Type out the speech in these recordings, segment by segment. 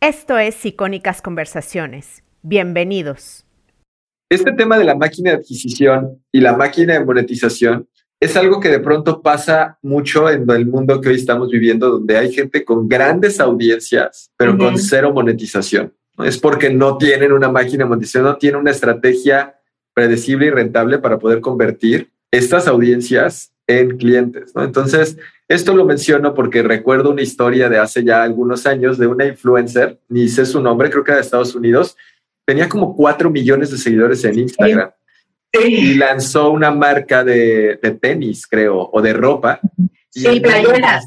Esto es Icónicas Conversaciones. Bienvenidos. Este tema de la máquina de adquisición y la máquina de monetización es algo que de pronto pasa mucho en el mundo que hoy estamos viviendo, donde hay gente con grandes audiencias, pero con cero monetización. Es porque no tienen una máquina de monetización, no tienen una estrategia predecible y rentable para poder convertir estas audiencias en clientes. ¿no? Entonces, esto lo menciono porque recuerdo una historia de hace ya algunos años de una influencer, ni sé su nombre, creo que era de Estados Unidos, tenía como cuatro millones de seguidores en Instagram y lanzó una marca de, tenis, creo, o de ropa. Sí, playeras,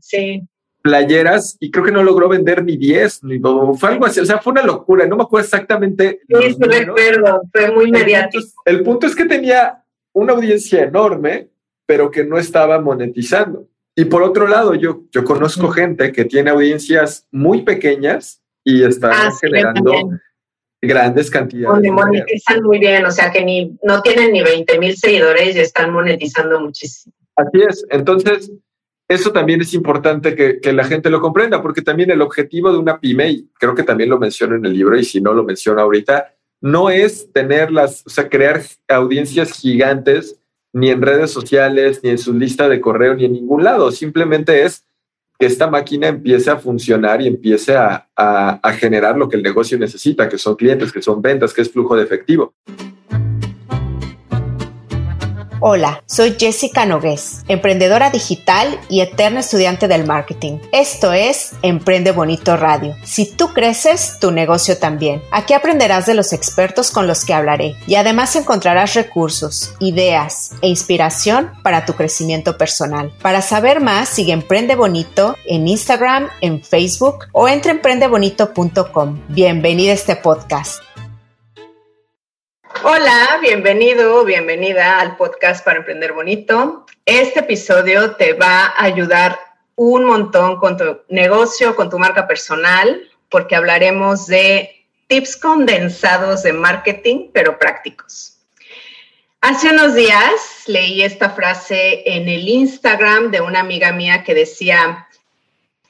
sí. Playeras, y creo que no logró vender ni 10, ni fue algo así, o sea, fue una locura, no me acuerdo exactamente. Sí, sí, recuerdo, fue muy mediático. el punto es que tenía una audiencia enorme, pero que no estaba monetizando. Y por otro lado, yo, yo conozco gente que tiene audiencias muy pequeñas y está ah, generando grandes cantidades. Donde monetizan muy bien, o sea que ni, no tienen ni 20 mil seguidores y están monetizando muchísimo. Así es. Entonces, eso también es importante que, que, la gente lo comprenda, porque también el objetivo de una pyme, y creo que también lo menciono en el libro, y si no lo menciono ahorita, no es tener las, o sea, crear audiencias gigantes ni en redes sociales, ni en su lista de correo, ni en ningún lado. Simplemente es que esta máquina empiece a funcionar y empiece a, a, a generar lo que el negocio necesita, que son clientes, que son ventas, que es flujo de efectivo. Hola, soy Jessica Nogués, emprendedora digital y eterna estudiante del marketing. Esto es Emprende Bonito Radio. Si tú creces, tu negocio también. Aquí aprenderás de los expertos con los que hablaré y además encontrarás recursos, ideas e inspiración para tu crecimiento personal. Para saber más, sigue Emprende Bonito en Instagram, en Facebook o entre emprendebonito.com. Bienvenida a este podcast. Hola, bienvenido, bienvenida al podcast para Emprender Bonito. Este episodio te va a ayudar un montón con tu negocio, con tu marca personal, porque hablaremos de tips condensados de marketing, pero prácticos. Hace unos días leí esta frase en el Instagram de una amiga mía que decía,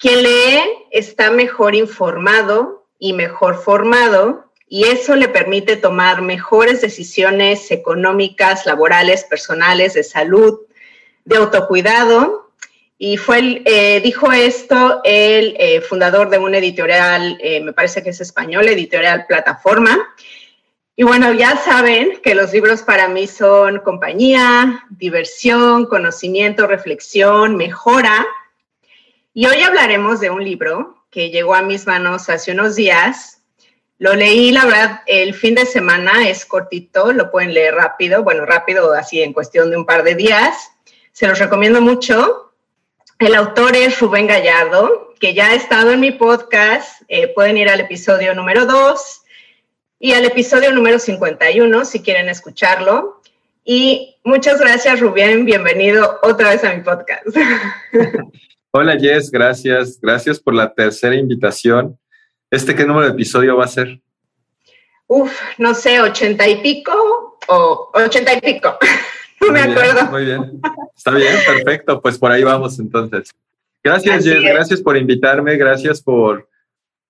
quien lee está mejor informado y mejor formado y eso le permite tomar mejores decisiones económicas, laborales, personales, de salud, de autocuidado. Y fue eh, dijo esto el eh, fundador de una editorial, eh, me parece que es español, editorial Plataforma. Y bueno, ya saben que los libros para mí son compañía, diversión, conocimiento, reflexión, mejora. Y hoy hablaremos de un libro que llegó a mis manos hace unos días, lo leí, la verdad, el fin de semana, es cortito, lo pueden leer rápido, bueno, rápido, así en cuestión de un par de días. Se los recomiendo mucho. El autor es Rubén Gallardo, que ya ha estado en mi podcast. Eh, pueden ir al episodio número 2 y al episodio número 51 si quieren escucharlo. Y muchas gracias, Rubén. Bienvenido otra vez a mi podcast. Hola, Jess. Gracias. Gracias por la tercera invitación. ¿Este qué número de episodio va a ser? Uf, no sé, ochenta y pico o ochenta y pico. no me acuerdo. Muy bien. Está bien, perfecto. Pues por ahí vamos entonces. Gracias, Jess. Gracias por invitarme. Gracias por,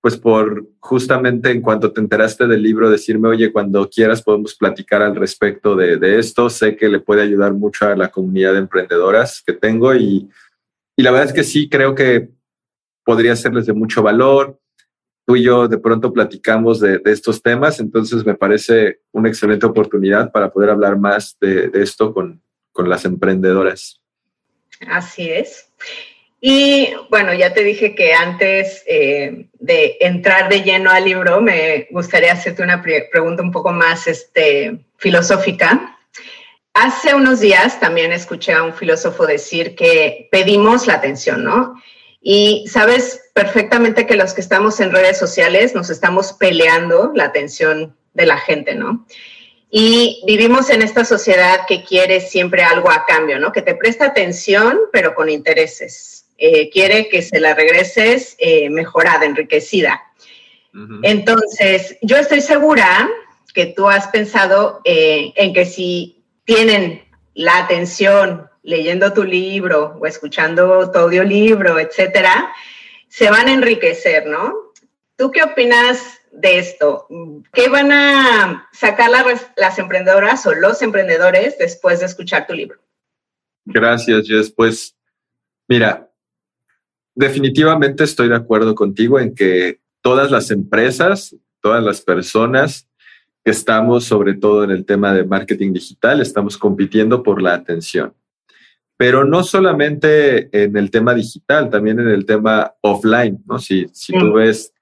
pues por justamente en cuanto te enteraste del libro, decirme, oye, cuando quieras podemos platicar al respecto de, de esto. Sé que le puede ayudar mucho a la comunidad de emprendedoras que tengo y, y la verdad es que sí, creo que podría serles de mucho valor tú y yo de pronto platicamos de, estos temas, entonces me parece una excelente oportunidad para poder hablar más de, esto con, las emprendedoras. Así es. Y bueno, ya te dije que antes eh, de entrar de lleno al libro, me gustaría hacerte una pregunta un poco más este, filosófica. Hace unos días también escuché a un filósofo decir que pedimos la atención, ¿no? Y sabes perfectamente que los que estamos en redes sociales nos estamos peleando la atención de la gente, ¿no? Y vivimos en esta sociedad que quiere siempre algo a cambio, ¿no? Que te presta atención, pero con intereses. Eh, quiere que se la regreses eh, mejorada, enriquecida. Entonces, yo estoy segura que tú has pensado eh, en que si tienen la atención leyendo tu libro o escuchando tu audiolibro, etcétera, se van a enriquecer, ¿no? ¿Tú qué opinas de esto? ¿Qué van a sacar las, emprendedoras o los emprendedores después de escuchar tu libro? Gracias, Jess. Pues mira, definitivamente estoy de acuerdo contigo en que todas las empresas, todas las personas que estamos, sobre todo en el tema de marketing digital, estamos compitiendo por la atención. Pero no solamente en el tema digital, también en el tema offline, ¿no? Si, si tú ves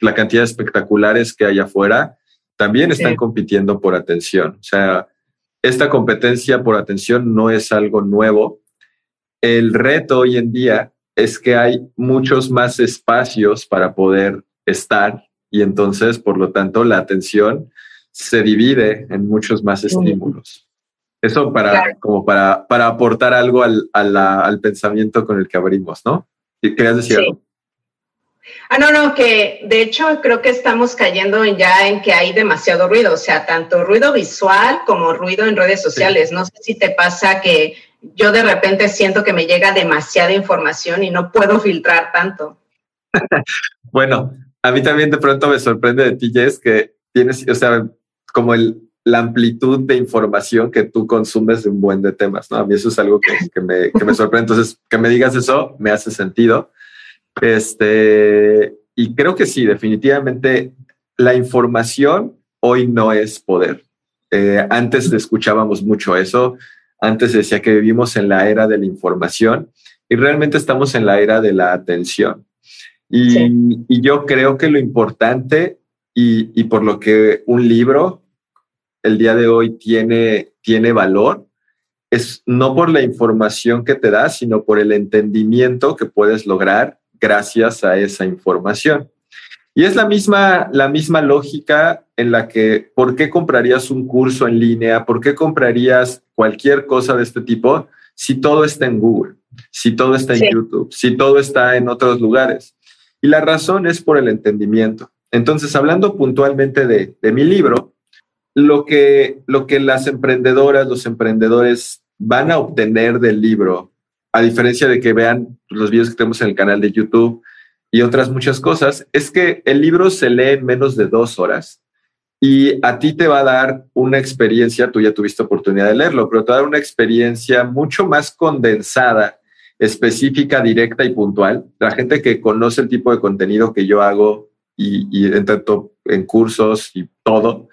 la cantidad de espectaculares que hay afuera, también están compitiendo por atención. O sea, esta competencia por atención no es algo nuevo. El reto hoy en día es que hay muchos más espacios para poder estar y entonces, por lo tanto, la atención se divide en muchos más estímulos. Eso para, como para, para aportar algo al, al, pensamiento con el que abrimos, ¿no? ¿Querías decir algo? Ah, no, no, que de hecho creo que estamos cayendo ya en que hay demasiado ruido, o sea, tanto ruido visual como ruido en redes sociales. No sé si te pasa que yo de repente siento que me llega demasiada información y no puedo filtrar tanto. bueno, a mí también de pronto me sorprende de ti, Jess, que tienes, o sea, como el, la amplitud de información que tú consumes de un buen de temas, ¿no? A mí eso es algo que, me, que me sorprende. Entonces, que me digas eso me hace sentido. Este, y creo que sí, definitivamente la información hoy no es poder. Eh, antes escuchábamos mucho eso, antes decía que vivimos en la era de la información y realmente estamos en la era de la atención. Y, y yo creo que lo importante y, y, por lo que un libro el día de hoy tiene, tiene valor es no por la información que te da, sino por el entendimiento que puedes lograr gracias a esa información. Y es la misma, la misma lógica en la que, ¿por qué comprarías un curso en línea? ¿Por qué comprarías cualquier cosa de este tipo si todo está en Google, si todo está en YouTube, si todo está en otros lugares? Y la razón es por el entendimiento. Entonces, hablando puntualmente de, de mi libro, lo que, lo que las emprendedoras, los emprendedores van a obtener del libro a diferencia de que vean los videos que tenemos en el canal de YouTube y otras muchas cosas, es que el libro se lee en menos de dos horas y a ti te va a dar una experiencia, tú ya tuviste oportunidad de leerlo, pero te va a dar una experiencia mucho más condensada, específica, directa y puntual. La gente que conoce el tipo de contenido que yo hago y, y en tanto en cursos y todo,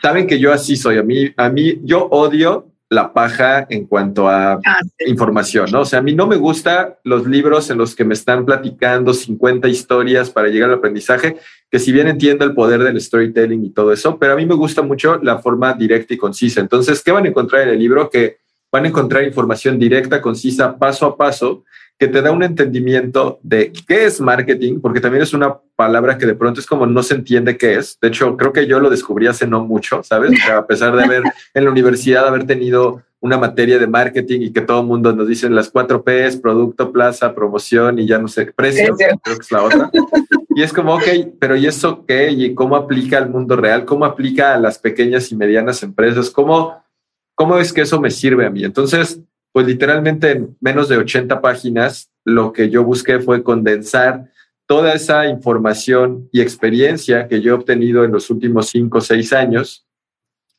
saben que yo así soy. A mí, a mí, yo odio la paja en cuanto a ah, información, ¿no? O sea, a mí no me gusta los libros en los que me están platicando 50 historias para llegar al aprendizaje, que si bien entiendo el poder del storytelling y todo eso, pero a mí me gusta mucho la forma directa y concisa. Entonces, ¿qué van a encontrar en el libro? Que van a encontrar información directa, concisa, paso a paso, que te da un entendimiento de qué es marketing, porque también es una palabra que de pronto es como no se entiende qué es. De hecho, creo que yo lo descubrí hace no mucho, ¿sabes? a pesar de haber en la universidad, haber tenido una materia de marketing y que todo el mundo nos dice las cuatro P's, producto, plaza, promoción y ya no sé, precio, creo que es la otra. Y es como, ok, pero ¿y eso qué? ¿Y cómo aplica al mundo real? ¿Cómo aplica a las pequeñas y medianas empresas? ¿Cómo, cómo es que eso me sirve a mí? Entonces, pues literalmente en menos de 80 páginas, lo que yo busqué fue condensar toda esa información y experiencia que yo he obtenido en los últimos cinco o seis años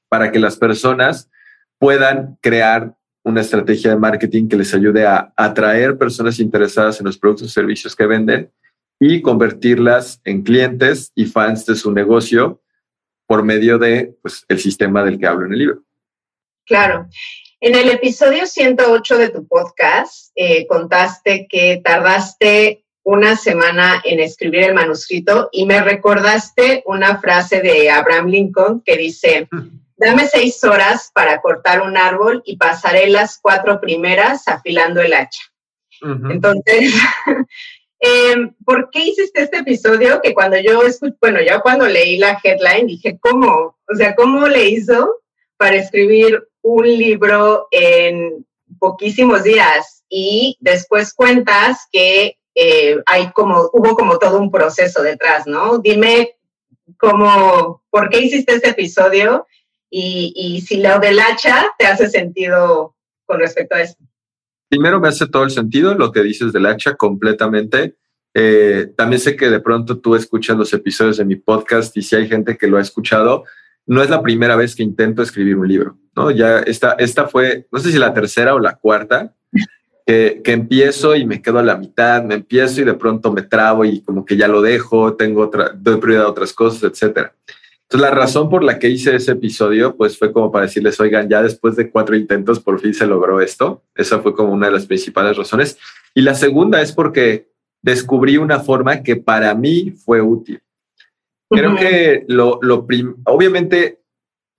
para que las personas puedan crear una estrategia de marketing que les ayude a atraer personas interesadas en los productos y servicios que venden y convertirlas en clientes y fans de su negocio por medio de pues, el sistema del que hablo en el libro. Claro. En el episodio 108 de tu podcast, eh, contaste que tardaste una semana en escribir el manuscrito y me recordaste una frase de Abraham Lincoln que dice, dame seis horas para cortar un árbol y pasaré las cuatro primeras afilando el hacha. Entonces, em, ¿por qué hiciste este episodio? Que cuando yo escuché, bueno, yo cuando leí la headline dije, ¿cómo? O sea, ¿cómo le hizo para escribir un libro en poquísimos días y después cuentas que eh, hay como, hubo como todo un proceso detrás, ¿no? Dime cómo, ¿por qué hiciste este episodio? Y, y si lo del hacha te hace sentido con respecto a esto. Primero me hace todo el sentido lo que dices del hacha completamente. Eh, también sé que de pronto tú escuchas los episodios de mi podcast y si hay gente que lo ha escuchado, no es la primera vez que intento escribir un libro, ¿no? Ya esta, esta fue, no sé si la tercera o la cuarta, que, que, empiezo y me quedo a la mitad, me empiezo y de pronto me trabo y como que ya lo dejo, tengo otra, doy prioridad a otras cosas, etcétera. Entonces, la razón por la que hice ese episodio, pues fue como para decirles, oigan, ya después de cuatro intentos, por fin se logró esto. Esa fue como una de las principales razones. Y la segunda es porque descubrí una forma que para mí fue útil. Creo que lo, lo obviamente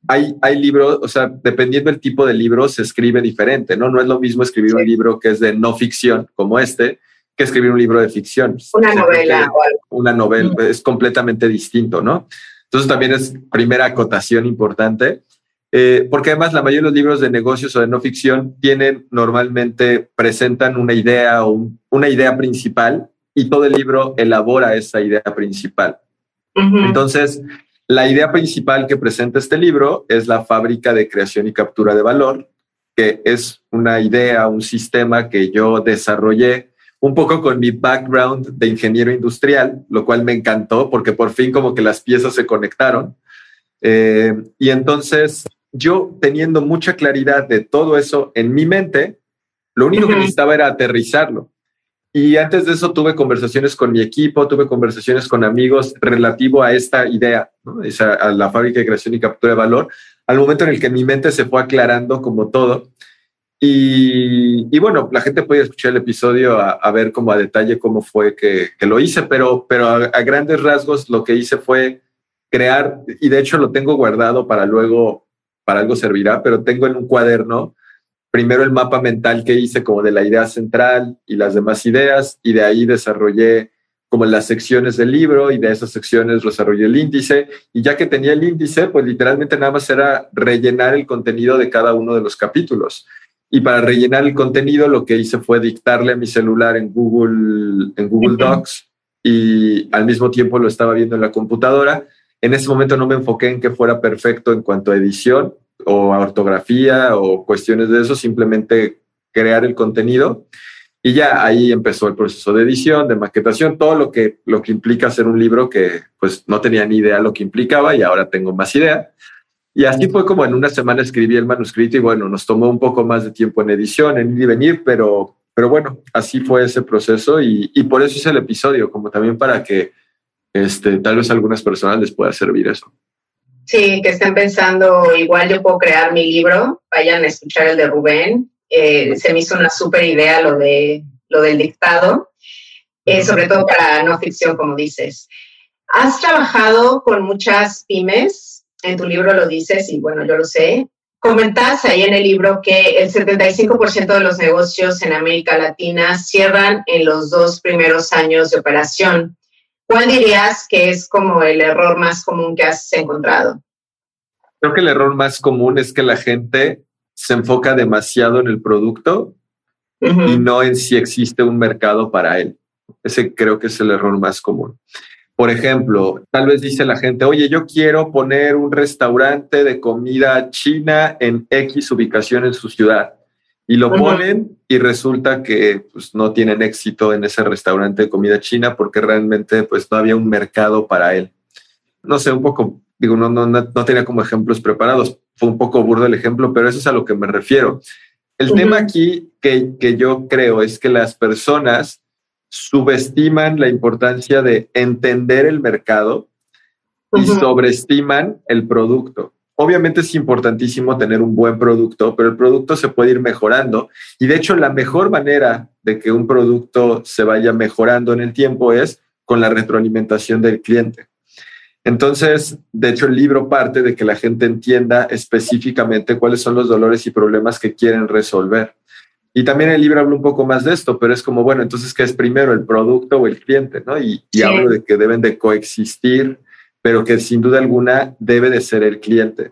hay, hay libros, o sea, dependiendo del tipo de libro, se escribe diferente, ¿no? No es lo mismo escribir un libro que es de no ficción como este, que escribir un libro de ficción. Una novela. Una novela, es completamente distinto, ¿no? Entonces también es primera acotación importante, eh, porque además la mayoría de los libros de negocios o de no ficción tienen normalmente, presentan una idea o una idea principal y todo el libro elabora esa idea principal. Entonces, la idea principal que presenta este libro es la fábrica de creación y captura de valor, que es una idea, un sistema que yo desarrollé un poco con mi background de ingeniero industrial, lo cual me encantó porque por fin como que las piezas se conectaron. Eh, y entonces yo teniendo mucha claridad de todo eso en mi mente, lo único que necesitaba era aterrizarlo. Y antes de eso tuve conversaciones con mi equipo, tuve conversaciones con amigos relativo a esta idea, a la fábrica de creación y captura de valor, al momento en el que mi mente se fue aclarando como todo. Y, bueno, la gente puede escuchar el episodio a, ver como a detalle cómo fue que, lo hice, pero, pero a, grandes rasgos lo que hice fue crear, y de hecho lo tengo guardado para luego, para algo servirá, pero tengo en un cuaderno primero el mapa mental que hice como de la idea central y las demás ideas, y de ahí desarrollé como las secciones del libro y de esas secciones desarrollé el índice y ya que tenía el índice, pues literalmente nada más era rellenar el contenido de cada uno de los capítulos. Y para rellenar el contenido lo que hice fue dictarle a mi celular en Google, en Google Docs y al mismo tiempo lo estaba viendo en la computadora. En ese momento no me enfoqué en que fuera perfecto en cuanto a edición, o ortografía o cuestiones de eso, simplemente crear el contenido. Y ya ahí empezó el proceso de edición, de maquetación, todo lo que, lo que implica hacer un libro que pues no tenía ni idea lo que implicaba y ahora tengo más idea. Y así fue como en una semana escribí el manuscrito y bueno, nos tomó un poco más de tiempo en edición, en ir y venir, pero, pero bueno, así fue ese proceso y, por eso hice el episodio, como también para que este, tal vez a algunas personas les pueda servir eso. Sí, que estén pensando, igual yo puedo crear mi libro, vayan a escuchar el de Rubén. Eh, se me hizo una súper idea lo, de, lo del dictado, eh, sobre todo para no ficción, como dices. Has trabajado con muchas pymes, en tu libro lo dices y bueno, yo lo sé. Comentas ahí en el libro que el 75% de los negocios en América Latina cierran en los dos primeros años de operación. ¿Cuál dirías que es como el error más común que has encontrado? Creo que el error más común es que la gente se enfoca demasiado en el producto y no en si existe un mercado para él. Ese creo que es el error más común. Por ejemplo, tal vez dice la gente, oye, yo quiero poner un restaurante de comida china en X ubicación en su ciudad y lo ponen y resulta que pues, no tienen éxito en ese restaurante de comida china porque realmente pues no había un mercado para él. No sé, un poco, digo, no, no, no tenía como ejemplos preparados, fue un poco burdo el ejemplo, pero eso es a lo que me refiero. El tema aquí que, que yo creo es que las personas subestiman la importancia de entender el mercado y sobreestiman el producto. Obviamente es importantísimo tener un buen producto, pero el producto se puede ir mejorando. Y de hecho, la mejor manera de que un producto se vaya mejorando en el tiempo es con la retroalimentación del cliente. Entonces, de hecho, el libro parte de que la gente entienda específicamente cuáles son los dolores y problemas que quieren resolver. Y también el libro habla un poco más de esto, pero es como, bueno, entonces, ¿qué es primero, el producto o el cliente? ¿no? Y, y hablo de que deben de coexistir pero que sin duda alguna debe de ser el cliente.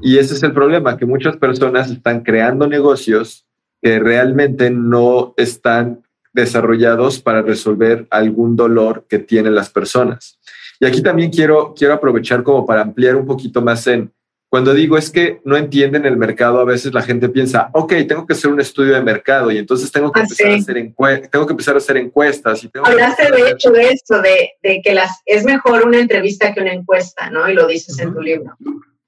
Y ese es el problema, que muchas personas están creando negocios que realmente no están desarrollados para resolver algún dolor que tienen las personas. Y aquí también quiero, quiero aprovechar como para ampliar un poquito más en Cuando digo es que no entienden el mercado, a veces la gente piensa, ok, tengo que hacer un estudio de mercado y entonces tengo que, ah, empezar, a hacer tengo que empezar a hacer encuestas. Y tengo Hablaste de hecho de esto, de, de, que las, es mejor una entrevista que una encuesta, ¿no? Y lo dices en tu libro.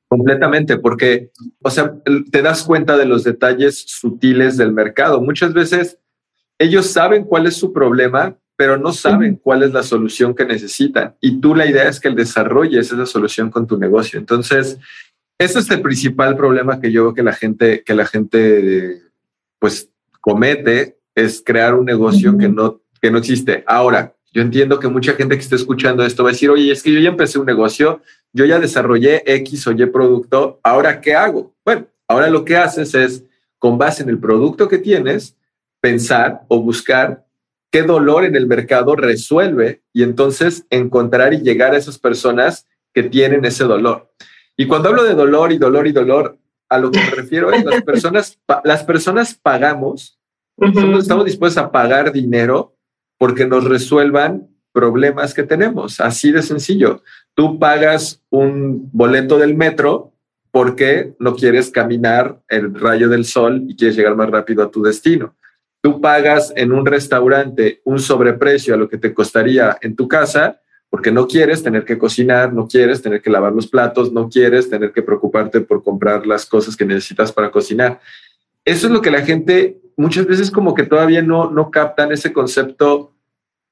Completamente, porque, o sea, te das cuenta de los detalles sutiles del mercado. Muchas veces ellos saben cuál es su problema, pero no saben cuál es la solución que necesitan. Y tú la idea es que el desarrolles esa solución con tu negocio. Entonces, ese es el principal problema que yo veo que la gente, que la gente pues comete, es crear un negocio que, no, que no existe. Ahora, yo entiendo que mucha gente que esté escuchando esto va a decir, oye, es que yo ya empecé un negocio, yo ya desarrollé X o Y producto, ahora ¿qué hago? Bueno, ahora lo que haces es, con base en el producto que tienes, pensar o buscar qué dolor en el mercado resuelve y entonces encontrar y llegar a esas personas que tienen ese dolor. Y cuando hablo de dolor y dolor y dolor, a lo que me refiero es las personas, las personas pagamos, estamos dispuestos a pagar dinero porque nos resuelvan problemas que tenemos. Así de sencillo. Tú pagas un boleto del metro porque no quieres caminar el rayo del sol y quieres llegar más rápido a tu destino. Tú pagas en un restaurante un sobreprecio a lo que te costaría en tu casa porque no quieres tener que cocinar, no quieres tener que lavar los platos, no quieres tener que preocuparte por comprar las cosas que necesitas para cocinar. Eso es lo que la gente muchas veces como que todavía no, no captan ese concepto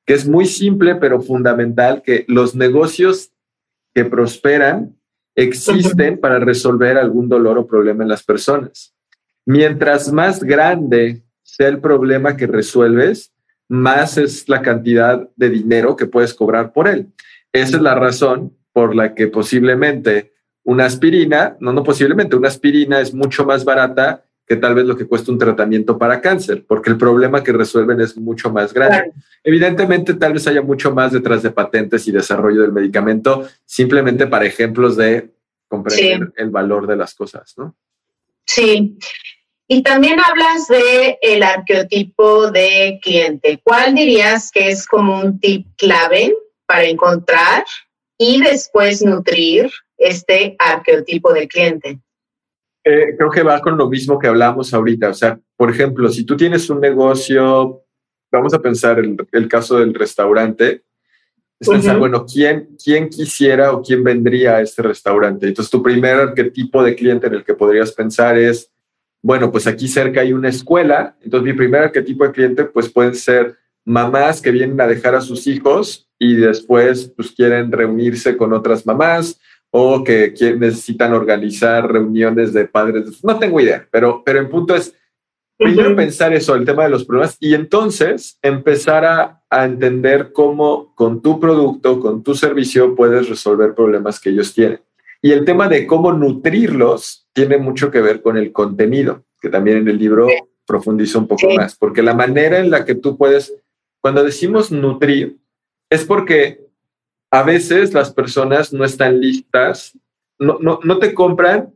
que es muy simple pero fundamental, que los negocios que prosperan existen para resolver algún dolor o problema en las personas. Mientras más grande sea el problema que resuelves, más es la cantidad de dinero que puedes cobrar por él. Esa es la razón por la que posiblemente una aspirina, no, no posiblemente, una aspirina es mucho más barata que tal vez lo que cuesta un tratamiento para cáncer, porque el problema que resuelven es mucho más grande. Evidentemente, tal vez haya mucho más detrás de patentes y desarrollo del medicamento, simplemente para ejemplos de comprender el valor de las cosas, ¿no? Sí, y también hablas de el arqueotipo de cliente. ¿Cuál dirías que es como un tip clave para encontrar y después nutrir este arqueotipo de cliente? Eh, creo que va con lo mismo que hablamos ahorita. O sea, por ejemplo, si tú tienes un negocio, vamos a pensar el, el caso del restaurante, es pensar, bueno, ¿quién, ¿quién quisiera o quién vendría a este restaurante? Entonces, tu primer arquetipo de cliente en el que podrías pensar es bueno, pues aquí cerca hay una escuela, entonces mi primer arquetipo de cliente pues pueden ser mamás que vienen a dejar a sus hijos y después pues quieren reunirse con otras mamás o que necesitan organizar reuniones de padres. No tengo idea, pero, pero en punto es primero pensar eso, el tema de los problemas, y entonces empezar a, a, entender cómo con tu producto, con tu servicio, puedes resolver problemas que ellos tienen. Y el tema de cómo nutrirlos tiene mucho que ver con el contenido, que también en el libro profundizo un poco más, porque la manera en la que tú puedes, cuando decimos nutrir, es porque a veces las personas no están listas, no, no, no te compran,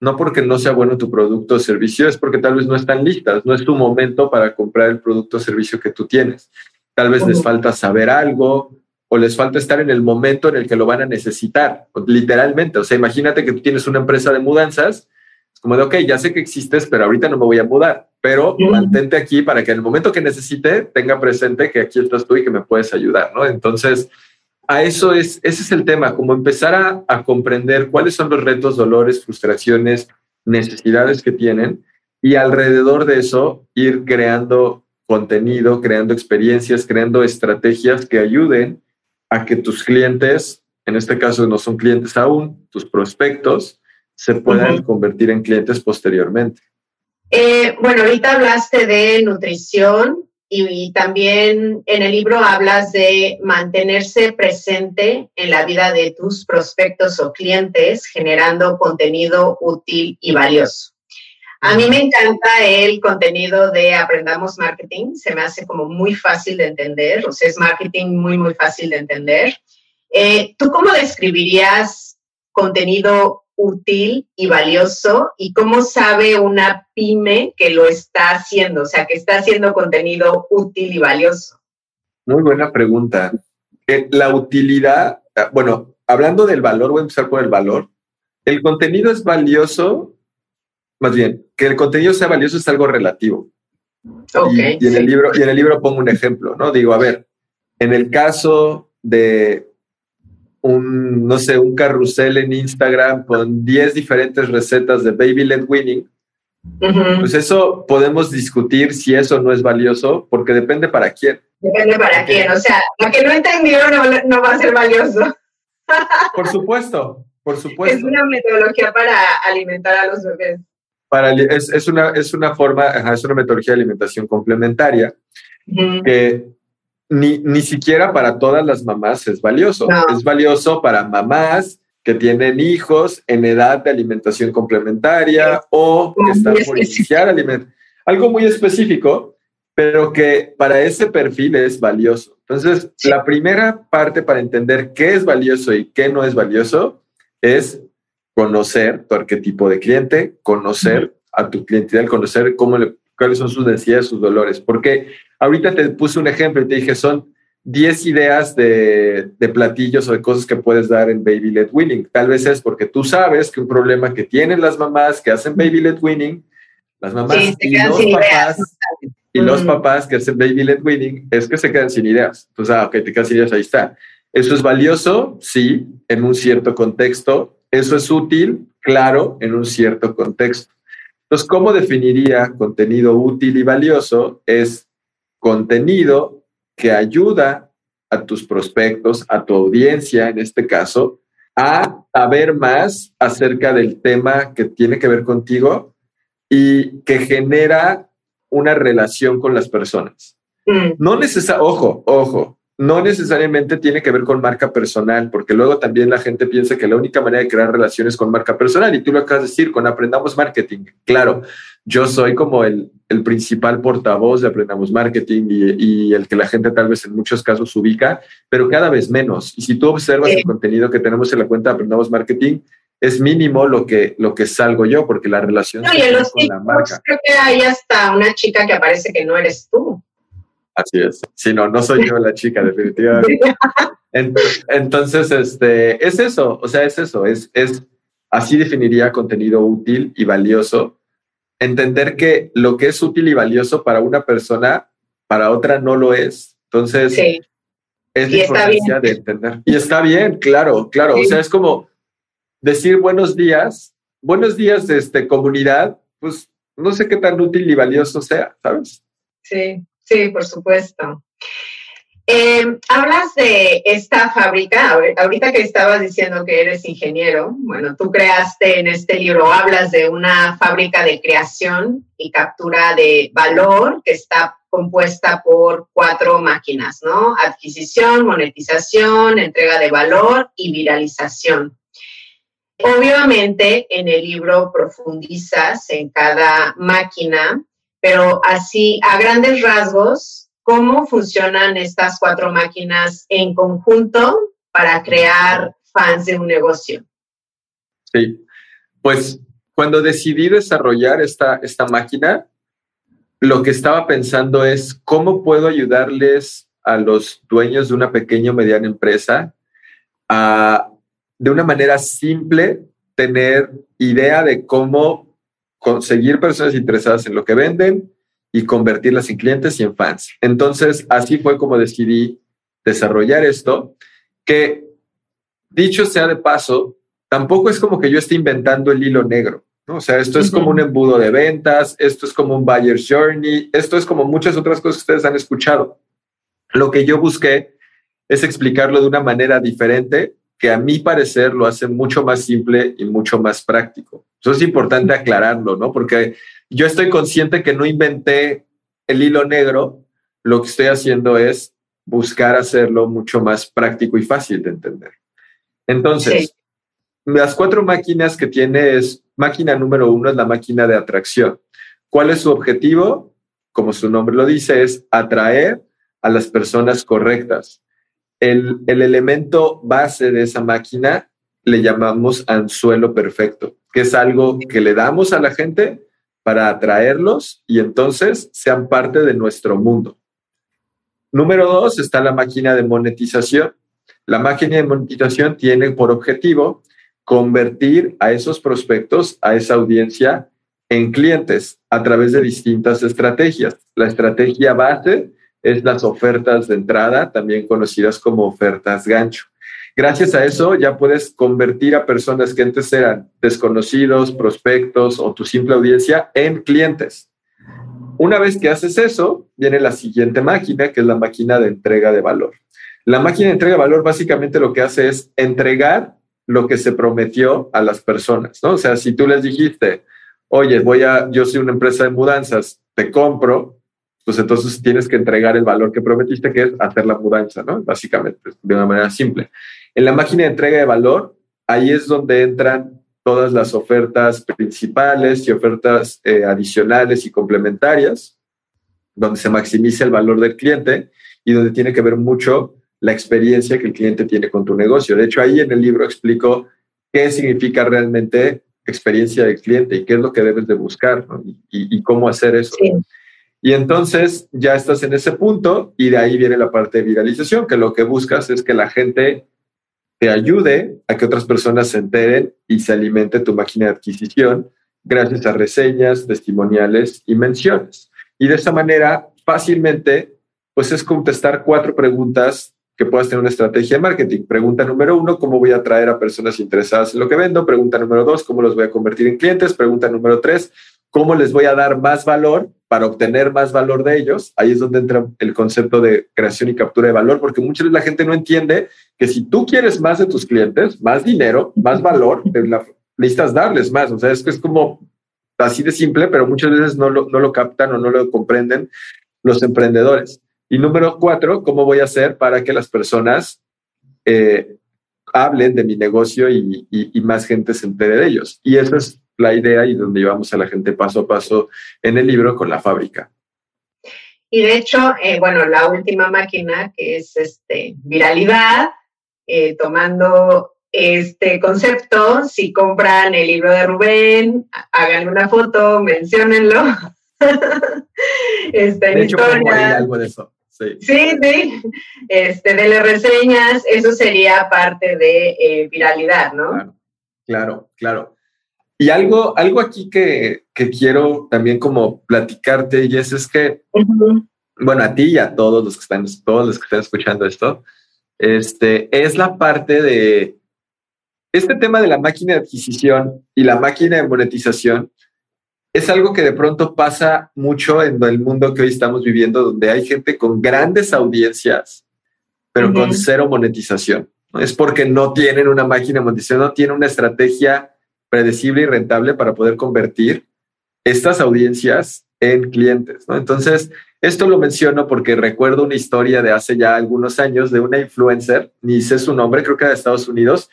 no porque no sea bueno tu producto o servicio, es porque tal vez no están listas, no es tu momento para comprar el producto o servicio que tú tienes. Tal vez les falta saber algo, o les falta estar en el momento en el que lo van a necesitar, literalmente. O sea, imagínate que tú tienes una empresa de mudanzas, es como de, ok, ya sé que existes, pero ahorita no me voy a mudar, pero mantente aquí para que en el momento que necesite tenga presente que aquí estás tú y que me puedes ayudar, ¿no? Entonces, a eso es, ese es el tema, como empezar a, a comprender cuáles son los retos, dolores, frustraciones, necesidades que tienen y alrededor de eso ir creando contenido, creando experiencias, creando estrategias que ayuden a que tus clientes, en este caso no son clientes aún, tus prospectos, se puedan convertir en clientes posteriormente. Eh, bueno, ahorita hablaste de nutrición y, también en el libro hablas de mantenerse presente en la vida de tus prospectos o clientes, generando contenido útil y valioso. A mí me encanta el contenido de Aprendamos Marketing, se me hace como muy fácil de entender, o sea, es marketing muy, muy fácil de entender. Eh, ¿Tú cómo describirías contenido útil y valioso y cómo sabe una pyme que lo está haciendo, o sea, que está haciendo contenido útil y valioso? Muy buena pregunta. Eh, la utilidad, ah, bueno, hablando del valor, voy a empezar por el valor. el contenido es valioso, más bien, que el contenido sea valioso es algo relativo. y, en el libro, y en el libro pongo un ejemplo, ¿no? Digo, a ver, en el caso de un, no sé, un carrusel en Instagram con 10 diferentes recetas de Baby Led Winning, pues eso podemos discutir si eso no es valioso, porque depende para quién. Depende para quién, o sea, lo que no entendió no, no va a ser valioso. Por supuesto, por supuesto. Es una metodología para alimentar a los bebés. Para, es, es, una, es una forma, es una metodología de alimentación complementaria que ni, ni siquiera para todas las mamás es valioso. Es valioso para mamás que tienen hijos en edad de alimentación complementaria o que están por iniciar alimentación. Algo muy específico, pero que para ese perfil es valioso. Entonces, la primera parte para entender qué es valioso y qué no es valioso es conocer tu arquetipo de cliente, conocer a tu clientela, conocer cómo le, cuáles son sus necesidades, sus dolores. Porque ahorita te puse un ejemplo y te dije, son 10 ideas de, de, platillos o de cosas que puedes dar en Baby Led Winning. Tal vez es porque tú sabes que un problema que tienen las mamás que hacen Baby Led Winning, las mamás y, los papás, y los papás que hacen Baby Led Winning es que se quedan sin ideas. Entonces, ah, ok, te quedas sin ideas, ahí está. Eso es valioso, sí, en un cierto contexto. Eso es útil, claro, en un cierto contexto. Entonces, ¿cómo definiría contenido útil y valioso? Es contenido que ayuda a tus prospectos, a tu audiencia en este caso, a saber más acerca del tema que tiene que ver contigo y que genera una relación con las personas. Mm. No necesariamente, ojo, ojo, no necesariamente tiene que ver con marca personal, porque luego también la gente piensa que la única manera de crear relaciones con marca personal, y tú lo acabas de decir, con Aprendamos Marketing. Claro, yo soy como el, el principal portavoz de Aprendamos Marketing y, el que la gente tal vez en muchos casos ubica, pero cada vez menos. Y si tú observas el contenido que tenemos en la cuenta de Aprendamos Marketing, es mínimo lo que, lo que salgo yo, porque la relación no, con la marca. Creo que hay hasta una chica que aparece que no eres tú. Así es. Si no, no soy yo la chica, definitivamente. Entonces, este, es eso, o sea, es eso, es, es, así definiría contenido útil y valioso. Entender que lo que es útil y valioso para una persona, para otra no lo es. Entonces, es la importancia de entender. Y está bien, claro, claro. O sea, es como decir buenos días, buenos días, este, comunidad, pues no sé qué tan útil y valioso sea, ¿sabes? Sí, Sí, por supuesto. Eh, hablas de esta fábrica, ahorita que estabas diciendo que eres ingeniero, bueno, tú creaste en este libro, hablas de una fábrica de creación y captura de valor que está compuesta por cuatro máquinas, ¿no? Adquisición, monetización, entrega de valor y viralización. Obviamente en el libro profundizas en cada máquina pero así a grandes rasgos, ¿cómo funcionan estas cuatro máquinas en conjunto para crear fans de un negocio? Sí, pues cuando decidí desarrollar esta, esta máquina, lo que estaba pensando es cómo puedo ayudarles a los dueños de una pequeña o mediana empresa a, de una manera simple, tener idea de cómo conseguir personas interesadas en lo que venden y convertirlas en clientes y en fans. Entonces, así fue como decidí desarrollar esto, que dicho sea de paso, tampoco es como que yo esté inventando el hilo negro. ¿no? O sea, esto es como un embudo de ventas, esto es como un buyer's journey, esto es como muchas otras cosas que ustedes han escuchado. Lo que yo busqué es explicarlo de una manera diferente que a mi parecer lo hace mucho más simple y mucho más práctico. Eso es importante aclararlo, ¿no? Porque yo estoy consciente que no inventé el hilo negro, lo que estoy haciendo es buscar hacerlo mucho más práctico y fácil de entender. Entonces, las cuatro máquinas que tiene es, máquina número uno es la máquina de atracción. ¿Cuál es su objetivo? Como su nombre lo dice, es atraer a las personas correctas el, elemento base de esa máquina le llamamos anzuelo perfecto, que es algo que le damos a la gente para atraerlos y entonces sean parte de nuestro mundo. Número dos está la máquina de monetización. La máquina de monetización tiene por objetivo convertir a esos prospectos, a esa audiencia, en clientes a través de distintas estrategias. La estrategia base es las ofertas de entrada, también conocidas como ofertas gancho. Gracias a eso ya puedes convertir a personas que antes eran desconocidos, prospectos o tu simple audiencia en clientes. Una vez que haces eso, viene la siguiente máquina, que es la máquina de entrega de valor. La máquina de entrega de valor básicamente lo que hace es entregar lo que se prometió a las personas, ¿no? O sea, si tú les dijiste, oye, voy a, yo soy una empresa de mudanzas, te compro, pues entonces tienes que entregar el valor que prometiste, que es hacer la mudanza, ¿no? Básicamente, de una manera simple. En la máquina de entrega de valor, ahí es donde entran todas las ofertas principales y ofertas eh, adicionales y complementarias, donde se maximiza el valor del cliente y donde tiene que ver mucho la experiencia que el cliente tiene con tu negocio. De hecho, ahí en el libro explico qué significa realmente experiencia del cliente y qué es lo que debes de buscar y, cómo hacer eso. Y entonces ya estás en ese punto y de ahí viene la parte de viralización, que lo que buscas es que la gente te ayude a que otras personas se enteren y se alimente tu máquina de adquisición gracias a reseñas, testimoniales y menciones. Y de esa manera, fácilmente, pues es contestar cuatro preguntas que puedas tener una estrategia de marketing. Pregunta número uno, ¿cómo voy a atraer a personas interesadas en lo que vendo? Pregunta número dos, ¿cómo los voy a convertir en clientes? Pregunta número tres, ¿cómo les voy a dar más valor para obtener más valor de ellos? Ahí es donde entra el concepto de creación y captura de valor, porque muchas veces la gente no entiende que si tú quieres más de tus clientes, más dinero, más valor, necesitas darles más. O sea, es que es como así de simple, pero muchas veces no lo, no lo captan o no lo comprenden los emprendedores. Y número cuatro, ¿cómo voy a hacer para que las personas eh, hablen de mi negocio y, más gente se entere de ellos? Y esa es la idea y donde llevamos a la gente paso a paso en el libro con la fábrica. Y de hecho, eh, bueno, la última máquina que es este, viralidad, eh, tomando este concepto, si compran el libro de Rubén, hagan una foto, menciónenlo. Esta de hecho, algo de eso. Sí, sí, Este, de las reseñas, eso sería parte de eh, viralidad, ¿no? Claro, claro, Y algo, algo aquí que, quiero también como platicarte, Jess, es que, bueno, a ti y a todos los que están, todos los que están escuchando esto, este, es la parte de este tema de la máquina de adquisición y la máquina de monetización. Es algo que de pronto pasa mucho en el mundo que hoy estamos viviendo, donde hay gente con grandes audiencias, pero con cero monetización. Es porque no tienen una máquina de monetización, no tienen una estrategia predecible y rentable para poder convertir estas audiencias en clientes. Entonces, esto lo menciono porque recuerdo una historia de hace ya algunos años de una influencer, ni sé su nombre, creo que era de Estados Unidos,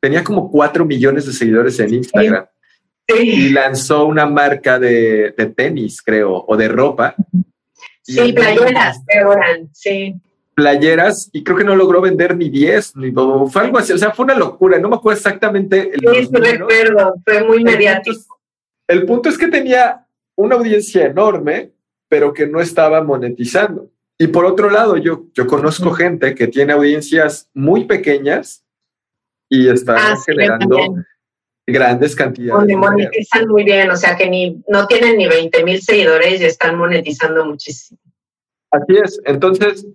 tenía como cuatro millones de seguidores en Instagram y lanzó una marca de, tenis, creo, o de ropa. Sí, playeras, eran, sí. Playeras, y creo que no logró vender ni 10, ni fue algo así, o sea, fue una locura, no me acuerdo exactamente. El sí, sí recuerdo, fue muy mediático. El punto es que tenía una audiencia enorme, pero que no estaba monetizando. Y por otro lado, yo, yo conozco gente que tiene audiencias muy pequeñas y está ah, generando grandes cantidades. Donde monetizan muy bien, o sea que ni, no tienen ni 20 mil seguidores y están monetizando muchísimo. Así es. Entonces,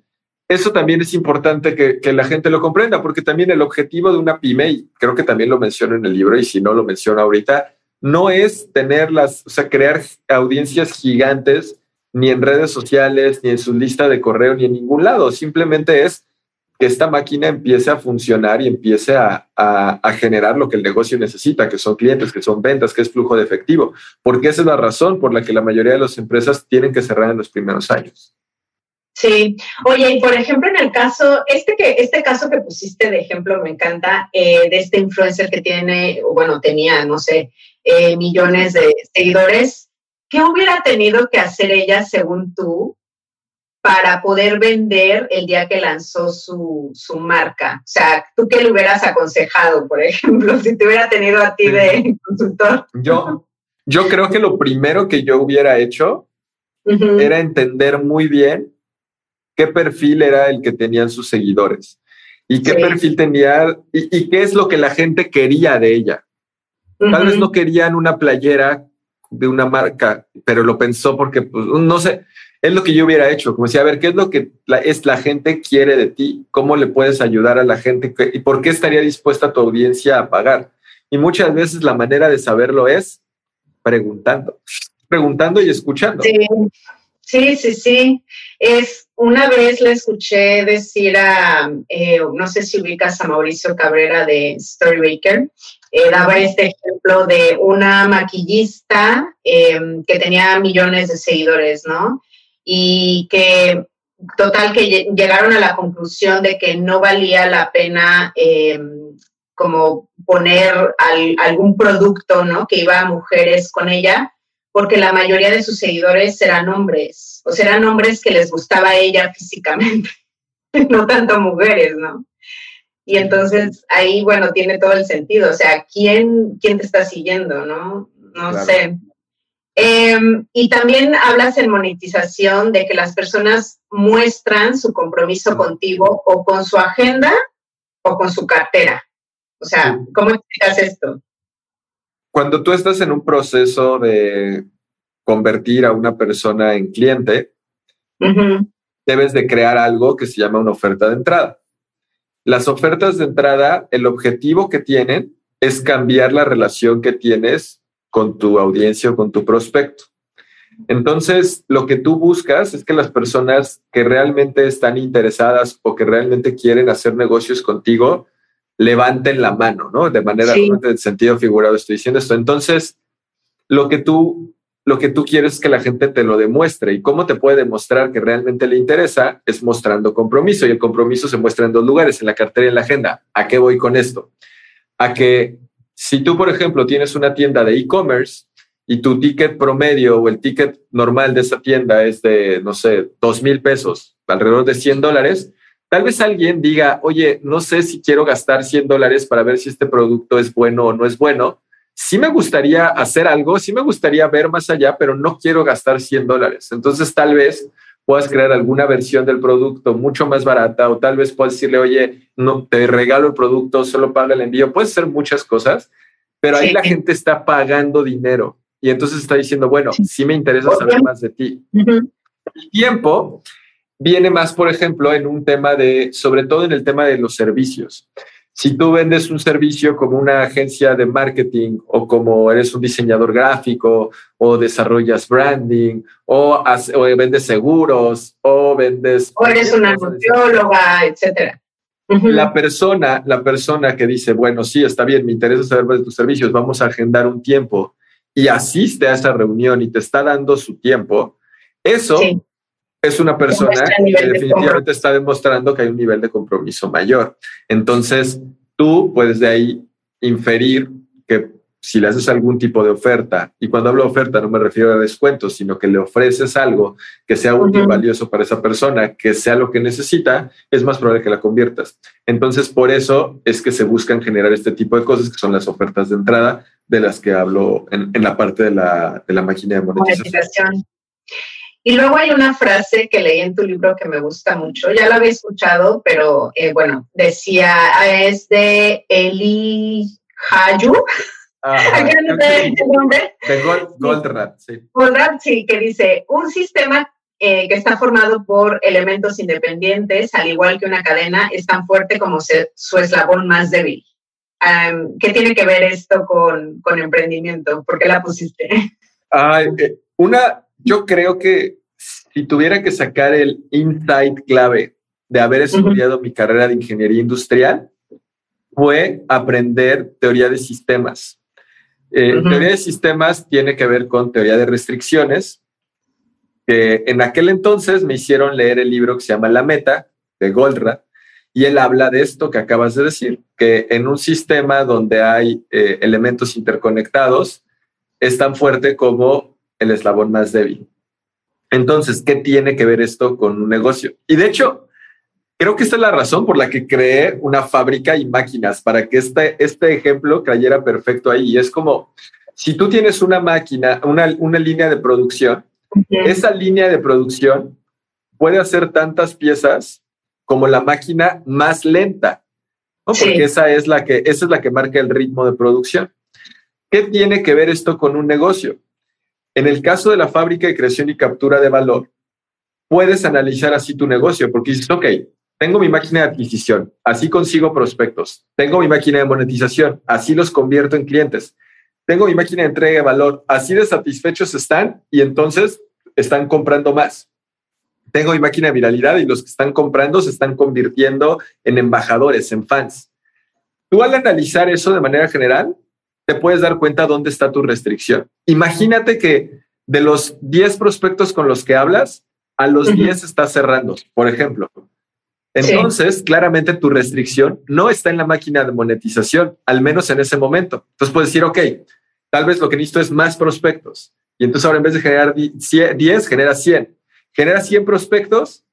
eso también es importante que, la gente lo comprenda, porque también el objetivo de una pyme, y creo que también lo menciono en el libro, y si no lo menciono ahorita, no es tener las, o sea, crear audiencias gigantes ni en redes sociales, ni en su lista de correo, ni en ningún lado. Simplemente es que esta máquina empiece a funcionar y empiece a, generar lo que el negocio necesita, que son clientes, que son ventas, que es flujo de efectivo, porque esa es la razón por la que la mayoría de las empresas tienen que cerrar en los primeros años. Sí, oye, y por ejemplo, en el caso, este, que, este caso que pusiste de ejemplo me encanta, eh, de este influencer que tiene, bueno, tenía, no sé, eh, millones de seguidores, ¿qué hubiera tenido que hacer ella según tú para poder vender el día que lanzó su, su, marca? O sea, ¿tú qué le hubieras aconsejado, por ejemplo, si te hubiera tenido a ti de consultor? Yo, yo creo que lo primero que yo hubiera hecho era entender muy bien qué perfil era el que tenían sus seguidores. y qué perfil tenía y, qué es lo que la gente quería de ella. Tal vez no querían una playera de una marca, pero lo pensó porque, pues, no sé, es lo que yo hubiera hecho, como decía, a ver, ¿qué es lo que la, es, la gente quiere de ti? ¿Cómo le puedes ayudar a la gente? ¿Y por qué estaría dispuesta tu audiencia a pagar? Y muchas veces la manera de saberlo es preguntando, preguntando y escuchando. Sí, sí, sí, sí. Es, una vez le escuché decir a, eh, no sé si ubicas a Mauricio Cabrera de Storybaker, eh, daba este ejemplo de una maquillista eh, que tenía millones de seguidores, ¿no? y que total que llegaron a la conclusión de que no valía la pena eh, como poner algún producto, ¿no? Que iba a mujeres con ella, porque la mayoría de sus seguidores eran hombres, o sea, eran hombres que les gustaba a ella físicamente, no tanto mujeres, ¿no? Y entonces ahí, bueno, tiene todo el sentido, o sea, ¿quién, quién te está siguiendo, no? No sé. Em, y también hablas en monetización de que las personas muestran su compromiso contigo o con su agenda o con su cartera. O sea, ¿cómo explicas esto? Cuando tú estás en un proceso de convertir a una persona en cliente, debes de crear algo que se llama una oferta de entrada. Las ofertas de entrada, el objetivo que tienen es cambiar la relación que tienes con tu audiencia o con tu prospecto. Entonces, lo que tú buscas es que las personas que realmente están interesadas o que realmente quieren hacer negocios contigo levanten la mano, ¿no? De manera, sí. de sentido figurado estoy diciendo esto. Entonces, lo que tú lo que tú quieres es que la gente te lo demuestre. ¿Y cómo te puede demostrar que realmente le interesa? Es mostrando compromiso. Y el compromiso se muestra en dos lugares, en la cartera y en la agenda. ¿A qué voy con esto? A que si tú, por ejemplo, tienes una tienda de e-commerce y tu ticket promedio o el ticket normal de esa tienda es de, no sé, dos mil pesos, alrededor de 100 dólares, tal vez alguien diga, oye, no sé si quiero gastar 100 dólares para ver si este producto es bueno o no es bueno. Sí me gustaría hacer algo, sí me gustaría ver más allá, pero no quiero gastar 100 dólares. Entonces, tal vez puedas crear alguna versión del producto mucho más barata o tal vez puedas decirle, oye, no, te regalo el producto, solo paga el envío. Puedes hacer muchas cosas, pero ahí la gente está pagando dinero y entonces está diciendo, bueno, sí, me interesa saber más de ti. El tiempo viene más, por ejemplo, en un tema de, sobre todo en el tema de los servicios. Si tú vendes un servicio como una agencia de marketing o como eres un diseñador gráfico o desarrollas branding o, vendes seguros o vendes... O eres una nutrióloga, etcétera. La persona, la persona que dice, bueno, sí, está bien, me interesa saber más de tus servicios, vamos a agendar un tiempo y asiste a esa reunión y te está dando su tiempo, eso es una persona que definitivamente está demostrando que hay un nivel de compromiso mayor. Entonces, tú puedes de ahí inferir que si le haces algún tipo de oferta, y cuando hablo de oferta no me refiero a descuentos, sino que le ofreces algo que sea útil, valioso para esa persona, que sea lo que necesita, es más probable que la conviertas. Entonces, por eso es que se buscan generar este tipo de cosas, que son las ofertas de entrada, de las que hablo en, la parte de la, de la máquina de monetización. Y luego hay una frase que leí en tu libro que me gusta mucho, ya la había escuchado, pero eh, bueno, decía, es de Eli Hayu. de Goldratt, sí. Goldratt, sí, que dice, un sistema eh, que está formado por elementos independientes, al igual que una cadena, es tan fuerte como su eslabón más débil. ¿Qué tiene que ver esto con, con emprendimiento? ¿Por qué la pusiste? Eh, una, yo creo que si tuviera que sacar el insight clave de haber estudiado mi carrera de ingeniería industrial, fue aprender teoría de sistemas. Eh, teoría de sistemas tiene que ver con teoría de restricciones, que en aquel entonces me hicieron leer el libro que se llama La Meta, de Goldratt, y él habla de esto que acabas de decir, que en un sistema donde hay eh, elementos interconectados, es tan fuerte como el eslabón más débil. Entonces, ¿qué tiene que ver esto con un negocio? Y de hecho, creo que esta es la razón por la que creé una fábrica y máquinas, para que este, este ejemplo cayera perfecto ahí. Y es como, si tú tienes una máquina, una, una línea de producción, esa línea de producción puede hacer tantas piezas como la máquina más lenta, porque esa es la que esa es la que marca el ritmo de producción. ¿Qué tiene que ver esto con un negocio? En el caso de la fábrica de creación y captura de valor, puedes analizar así tu negocio, porque dices, ok, tengo mi máquina de adquisición, así consigo prospectos, tengo mi máquina de monetización, así los convierto en clientes, tengo mi máquina de entrega de valor, así de satisfechos están y entonces están comprando más. Tengo mi máquina de viralidad y los que están comprando se están convirtiendo en embajadores, en fans. Tú al analizar eso de manera general, te puedes dar cuenta dónde está tu restricción. Imagínate que de los 10 prospectos con los que hablas, a los 10 estás cerrando, por ejemplo. Entonces, claramente tu restricción no está en la máquina de monetización, al menos en ese momento. Entonces puedes decir, ok, tal vez lo que necesito es más prospectos. Y entonces ahora en vez de generar 10, genera 100. Genera 100 prospectos,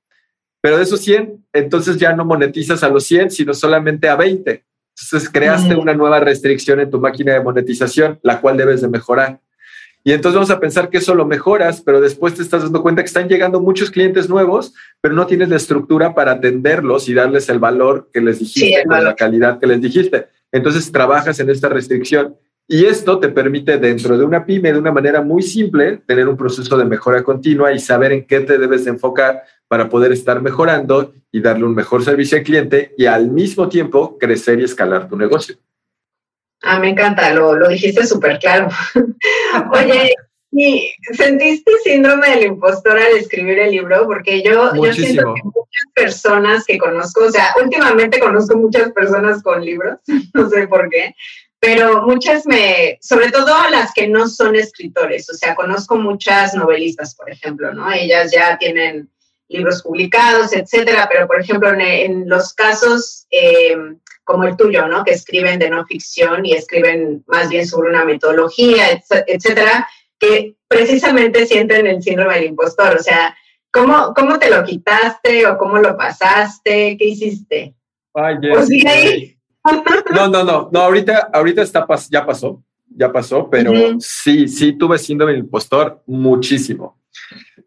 pero de esos 100, entonces ya no monetizas a los 100, sino solamente a 20. Entonces creaste una nueva restricción en tu máquina de monetización, la cual debes de mejorar. Y entonces vamos a pensar que eso lo mejoras, pero después te estás dando cuenta que están llegando muchos clientes nuevos, pero no tienes la estructura para atenderlos y darles el valor que les dijiste, la calidad que les dijiste. Entonces trabajas en esta restricción y esto te permite dentro de una pyme, de una manera muy simple, tener un proceso de mejora continua y saber en qué te debes de enfocar para poder estar mejorando y darle un mejor servicio al cliente y al mismo tiempo crecer y escalar tu negocio. Ah, me encanta, lo, lo dijiste súper claro. Oye, ¿y sentiste síndrome del impostor al escribir el libro? Porque yo, yo siento que muchas personas que conozco, o sea, últimamente conozco muchas personas con libros, no sé por qué, pero muchas me, sobre todo las que no son escritores, o sea, conozco muchas novelistas, por ejemplo, ¿no? Ellas ya tienen libros publicados, etcétera, pero por ejemplo, en, los casos eh, como el tuyo, ¿no? Que escriben de no ficción y escriben más bien sobre una metodología, etcétera, que precisamente sienten el síndrome del impostor. O sea, ¿cómo, cómo te lo quitaste o cómo lo pasaste? ¿Qué hiciste? Ay, No, no, no, no, ahorita, ahorita está, ya pasó, ya pasó, pero sí, sí tuve síndrome del impostor muchísimo.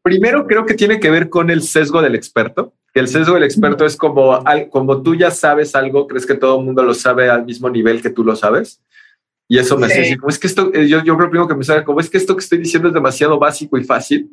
Primero creo que tiene que ver con el sesgo del experto que el sesgo del experto es como, como tú ya sabes algo, crees que todo el mundo lo sabe al mismo nivel que tú lo sabes. Y eso me hace decir, como es que esto, eh, yo, yo creo primero que me sabe, como es que esto que estoy diciendo es demasiado básico y fácil,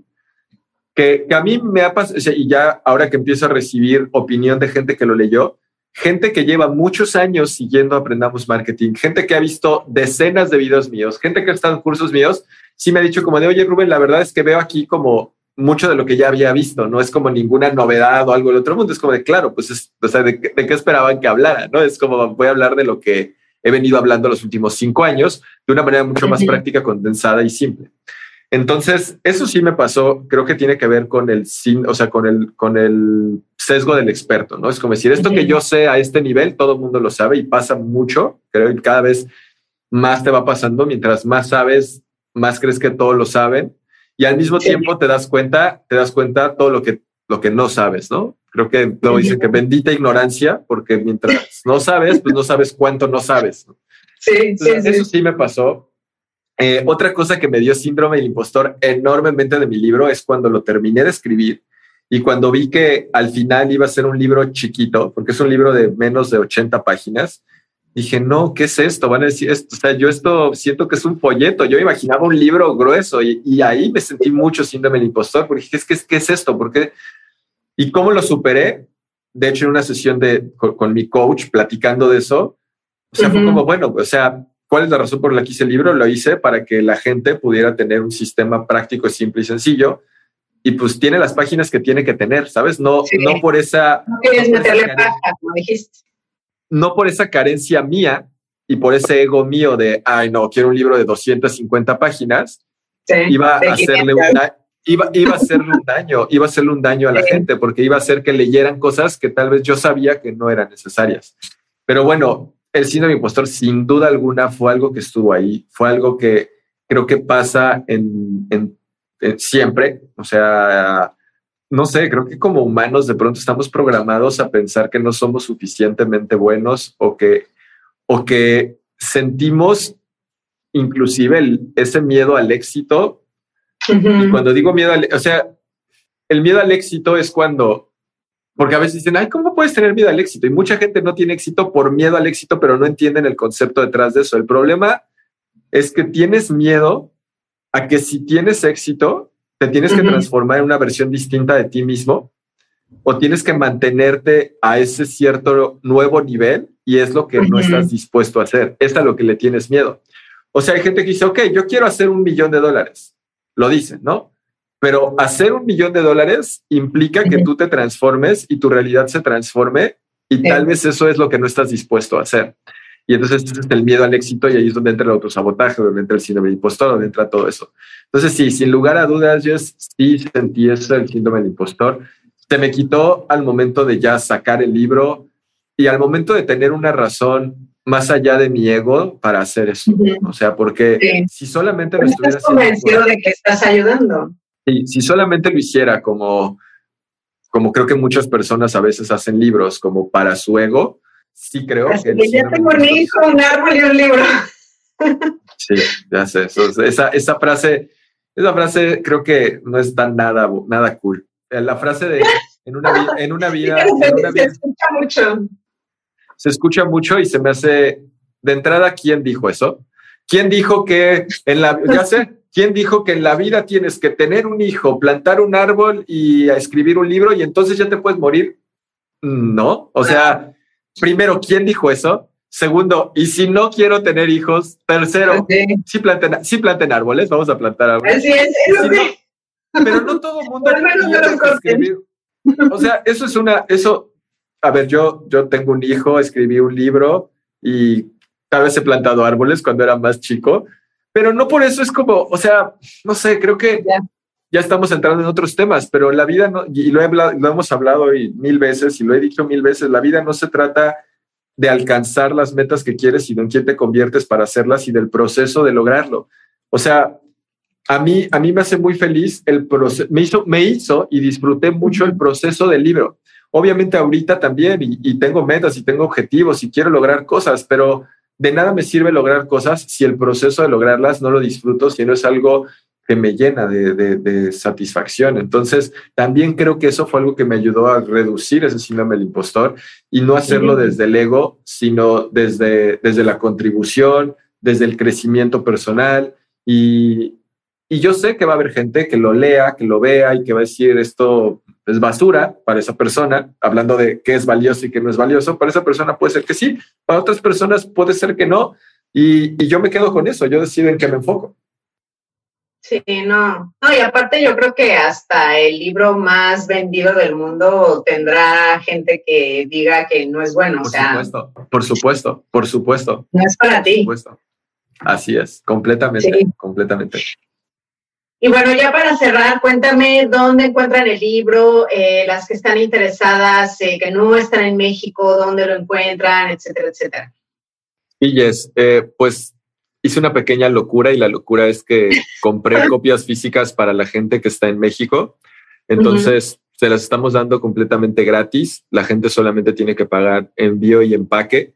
que, que a mí me ha pasado, y ya ahora que empiezo a recibir opinión de gente que lo leyó, gente que lleva muchos años siguiendo Aprendamos Marketing, gente que ha visto decenas de videos míos, gente que ha estado en cursos míos, sí me ha dicho como de, oye Rubén, la verdad es que veo aquí como mucho de lo que ya había visto, no es como ninguna novedad o algo del otro mundo, es como de, claro, pues, es, o sea, de, qué esperaban que hablara? ¿no? Es como, voy a hablar de lo que he venido hablando los últimos cinco años de una manera mucho más práctica, condensada y simple. Entonces, eso sí me pasó, creo que tiene que ver con el, o sea, con el, con el sesgo del experto, ¿no? Es como decir, esto que yo sé a este nivel, todo el mundo lo sabe y pasa mucho, creo que cada vez más te va pasando, mientras más sabes, más crees que todos lo saben y al mismo tiempo te das cuenta, te das cuenta todo lo que, lo que no sabes, ¿no? Creo que luego dicen que bendita ignorancia, porque mientras no sabes, pues no sabes cuánto no sabes. Sí, sí, Eso sí me pasó. Eh, otra cosa que me dio síndrome del impostor enormemente de mi libro es cuando lo terminé de escribir y cuando vi que al final iba a ser un libro chiquito, porque es un libro de menos de 80 páginas, dije, no, ¿qué es esto? Van a decir esto. O sea, yo esto siento que es un folleto. Yo imaginaba un libro grueso y, ahí me sentí mucho síndrome del impostor porque dije, ¿qué, qué es esto? ¿Por qué? ¿Y cómo lo superé? De hecho, en una sesión de, con, mi coach platicando de eso, o sea, fue como, bueno, o sea, ¿cuál es la razón por la que hice el libro? Lo hice para que la gente pudiera tener un sistema práctico, simple y sencillo. Y pues tiene las páginas que tiene que tener, ¿sabes? No, no por esa... No querías meterle paja, como dijiste no por esa carencia mía y por ese ego mío de, ay, no, quiero un libro de 250 páginas, iba, a hacerle un iba, iba a hacerle un daño, iba a hacerle un daño a la gente porque iba a hacer que leyeran cosas que tal vez yo sabía que no eran necesarias. Pero bueno, el síndrome impostor sin duda alguna fue algo que estuvo ahí, fue algo que creo que pasa en, en siempre, o sea, no sé, creo que como humanos de pronto estamos programados a pensar que no somos suficientemente buenos o que, o que sentimos inclusive ese miedo al éxito. Y cuando digo miedo al, o sea, el miedo al éxito es cuando Porque a veces dicen, ay, ¿cómo puedes tener miedo al éxito? Y mucha gente no tiene éxito por miedo al éxito, pero no entienden el concepto detrás de eso. El problema es que tienes miedo a que si tienes éxito, te tienes que transformar en una versión distinta de ti mismo o tienes que mantenerte a ese cierto nuevo nivel y es lo que no estás dispuesto a hacer. Es a lo que le tienes miedo. O sea, hay gente que dice, ok, yo quiero hacer un millón de dólares. Lo dicen, ¿no? Pero hacer un millón de dólares implica que tú te transformes y tu realidad se transforme y tal vez eso es lo que no estás dispuesto a hacer. Y entonces este es el miedo al éxito y ahí es donde entra el autosabotaje, donde entra el síndrome del impostor, donde entra todo eso. Entonces sí, sin lugar a dudas, yo sí sentí eso, el síndrome del impostor. Se me quitó al momento de ya sacar el libro y al momento de tener una razón más allá de mi ego para hacer eso. O sea, porque si solamente me estás convencido de que estás ayudando. Y si solamente lo hiciera como, como creo que muchas personas a veces hacen libros como para su ego, sí creo que... ya tengo un hijo, un árbol y un libro. Sí, ya sé. esa, esa frase, esa frase creo que no es tan nada, nada cool. La frase de en una, en una vida... se escucha mucho se escucha mucho y se me hace de entrada, ¿quién dijo eso? ¿Quién dijo que en la, ya sé, quién dijo que en la vida tienes que tener un hijo, plantar un árbol y escribir un libro y entonces ya te puedes morir? No, o sea, primero, ¿quién dijo eso? Segundo, y si no quiero tener hijos, tercero, sí, planten, sí planten árboles, vamos a plantar árboles. pero no todo el mundo. O sea, eso es una, eso a ver, yo, yo tengo un hijo, escribí un libro y tal vez he plantado árboles cuando era más chico, pero no por eso es como, o sea, no sé, creo que ya estamos entrando en otros temas, pero la vida, no, y lo, lo hemos hablado hoy mil veces y lo he dicho mil veces, la vida no se trata de alcanzar las metas que quieres, sino en quién te conviertes para hacerlas y del proceso de lograrlo. O sea, a mí, a mí me hace muy feliz el proceso, me hizo, me hizo y disfruté mucho el proceso del libro. Obviamente ahorita también y, tengo metas y tengo objetivos y quiero lograr cosas, pero de nada me sirve lograr cosas si el proceso de lograrlas no lo disfruto, si no es algo que me llena de, satisfacción. Entonces, también creo que eso fue algo que me ayudó a reducir ese síndrome del impostor y no hacerlo desde el ego, sino desde, desde la contribución, desde el crecimiento personal. Y, y yo sé que va a haber gente que lo lea, que lo vea y que va a decir esto es basura para esa persona, hablando de qué es valioso y qué no es valioso, para esa persona puede ser que sí, para otras personas puede ser que no, y, yo me quedo con eso, yo decido en qué me enfoco. Sí, no, no, y aparte yo creo que hasta el libro más vendido del mundo tendrá gente que diga que no es bueno. Por supuesto, por supuesto, por supuesto. No es para ti. Así es, completamente, completamente. Y bueno, ya para cerrar, cuéntame dónde encuentran el libro, eh, las que están interesadas, eh, que no están en México, dónde lo encuentran, etcétera, etcétera. Y yes, eh, pues hice una pequeña locura y la locura es que compré copias físicas para la gente que está en México. Entonces, se las estamos dando completamente gratis. La gente solamente tiene que pagar envío y empaque.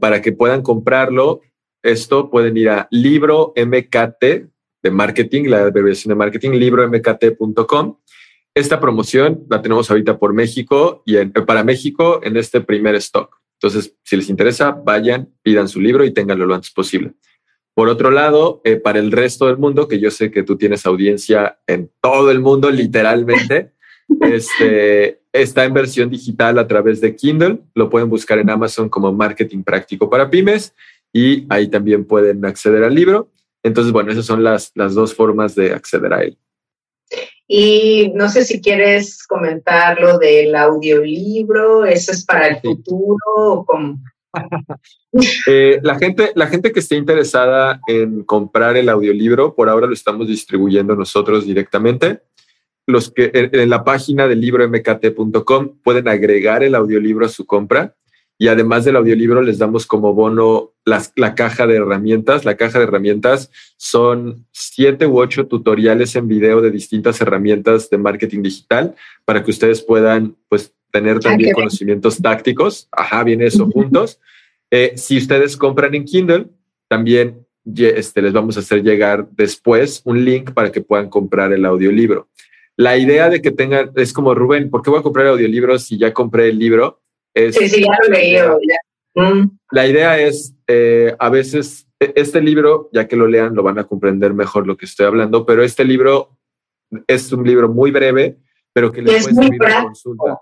para que puedan comprarlo, esto pueden ir a libro MKT de marketing, la abreviación de marketing, libromkt.com. Esta promoción la tenemos ahorita por México y para México en este primer stock. Entonces, si les interesa, vayan, pidan su libro y ténganlo lo antes posible. Por otro lado, eh, para el resto del mundo, que yo sé que tú tienes audiencia en todo el mundo, literalmente, este, está en versión digital a través de Kindle. Lo pueden buscar en Amazon como Marketing Práctico para Pymes y ahí también pueden acceder al libro. Entonces, bueno, esas son las, las dos formas de acceder a él. Y no sé si quieres comentar lo del audiolibro, ¿eso es para el futuro o cómo? Eh, la, gente, la gente que esté interesada en comprar el audiolibro, por ahora lo estamos distribuyendo nosotros directamente. Los que en, la página del libro mkt.com pueden agregar el audiolibro a su compra y además del audiolibro les damos como bono la caja de herramientas. La caja de herramientas son siete u ocho tutoriales en video de distintas herramientas de marketing digital para que ustedes puedan pues tener también conocimientos tácticos. Ajá, viene eso juntos. Eh, si ustedes compran en Kindle, también este, les vamos a hacer llegar después un link para que puedan comprar el audiolibro. la idea de que tengan, es como Rubén, ¿por qué voy a comprar audiolibros si ya compré el libro? Sí, sí, ya lo leí. Mm. La idea es, eh, a veces, e, este libro, ya que lo lean, lo van a comprender mejor lo que estoy hablando, pero este libro es un libro muy breve, pero que les puede servir una consulta.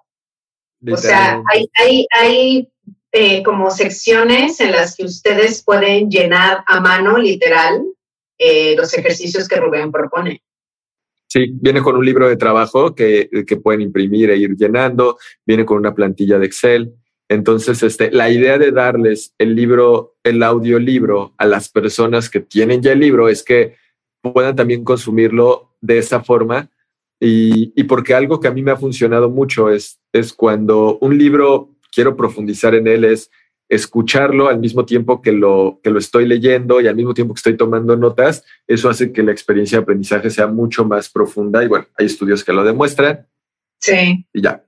O sea, hay, hay, hay eh, como secciones en las que ustedes pueden llenar a mano, literal, eh, los ejercicios que Rubén propone. Sí, viene con un libro de trabajo que, que, pueden imprimir e ir llenando, viene con una plantilla de Excel. Entonces, este, la idea de darles el libro, el audiolibro a las personas que tienen ya el libro es que puedan también consumirlo de esa forma. Y, y porque algo que a mí me ha funcionado mucho es, es cuando un libro quiero profundizar en él, es escucharlo al mismo tiempo que lo, que lo estoy leyendo y al mismo tiempo que estoy tomando notas, eso hace que la experiencia de aprendizaje sea mucho más profunda y bueno, hay estudios que lo demuestran. Sí. Y ya.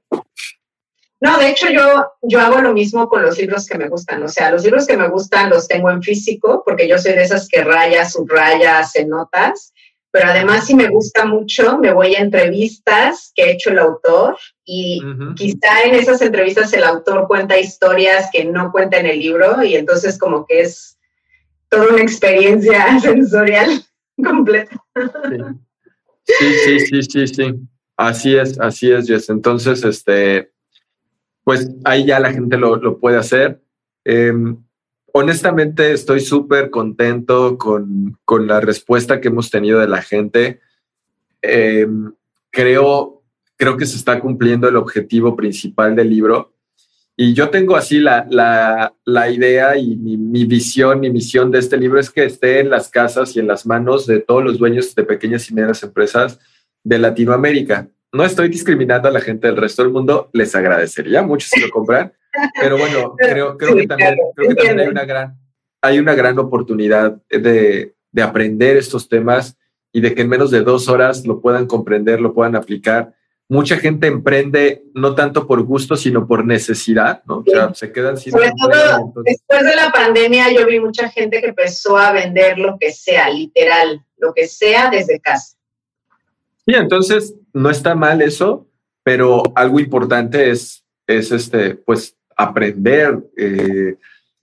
No, de hecho yo, yo hago lo mismo con los libros que me gustan. O sea, los libros que me gustan los tengo en físico porque yo soy de esas que raya, subraya, hace notas pero además si me gusta mucho, me voy a entrevistas que ha hecho el autor y quizá en esas entrevistas el autor cuenta historias que no cuenta en el libro y entonces como que es toda una experiencia sensorial completa. Sí, sí, sí, sí, sí. Así es, así es, Jess. Entonces, este, pues ahí ya la gente lo, lo puede hacer. Em, honestamente estoy súper contento con, la respuesta que hemos tenido de la gente. Em, creo, creo que se está cumpliendo el objetivo principal del libro. Y yo tengo así la, idea y mi, visión, mi misión de este libro es que esté en las casas y en las manos de todos los dueños de pequeñas y medianas empresas de Latinoamérica. No estoy discriminando a la gente del resto del mundo, les agradecería mucho si lo compran, pero bueno, creo, creo, que, también, creo que también hay una gran, hay una gran oportunidad de, de aprender estos temas y de que en menos de dos horas lo puedan comprender, lo puedan aplicar. Mucha gente emprende no tanto por gusto, sino por necesidad, ¿no? O sea, se quedan sin Sobre todo, después de la pandemia yo vi mucha gente que empezó a vender lo que sea, literal, lo que sea desde casa. Sí, entonces no está mal eso, pero algo importante es, es este, pues aprender eh,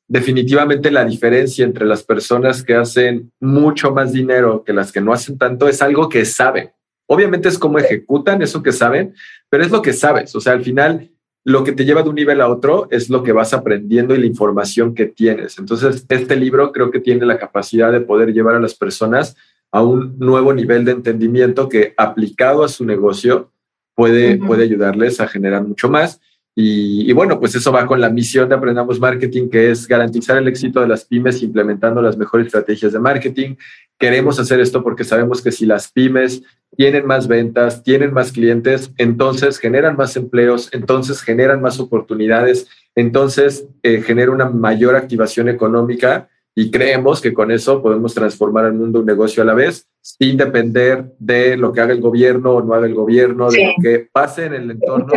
definitivamente la diferencia entre las personas que hacen mucho más dinero que las que no hacen tanto es algo que saben. Obviamente es cómo ejecutan eso que saben, pero es lo que sabes. O sea, al final lo que te lleva de un nivel a otro es lo que vas aprendiendo y la información que tienes. Entonces, este libro creo que tiene la capacidad de poder llevar a las personas a un nuevo nivel de entendimiento que aplicado a su negocio puede, puede ayudarles a generar mucho más. Y, bueno, pues eso va con la misión de Aprendamos Marketing, que es garantizar el éxito de las pymes implementando las mejores estrategias de marketing. Queremos hacer esto porque sabemos que si las pymes tienen más ventas, tienen más clientes, entonces generan más empleos, entonces generan más oportunidades, entonces eh, genera una mayor activación económica. Y creemos que con eso podemos transformar el mundo un negocio a la vez sin depender de lo que haga el gobierno o no haga el gobierno, de lo que pase en el entorno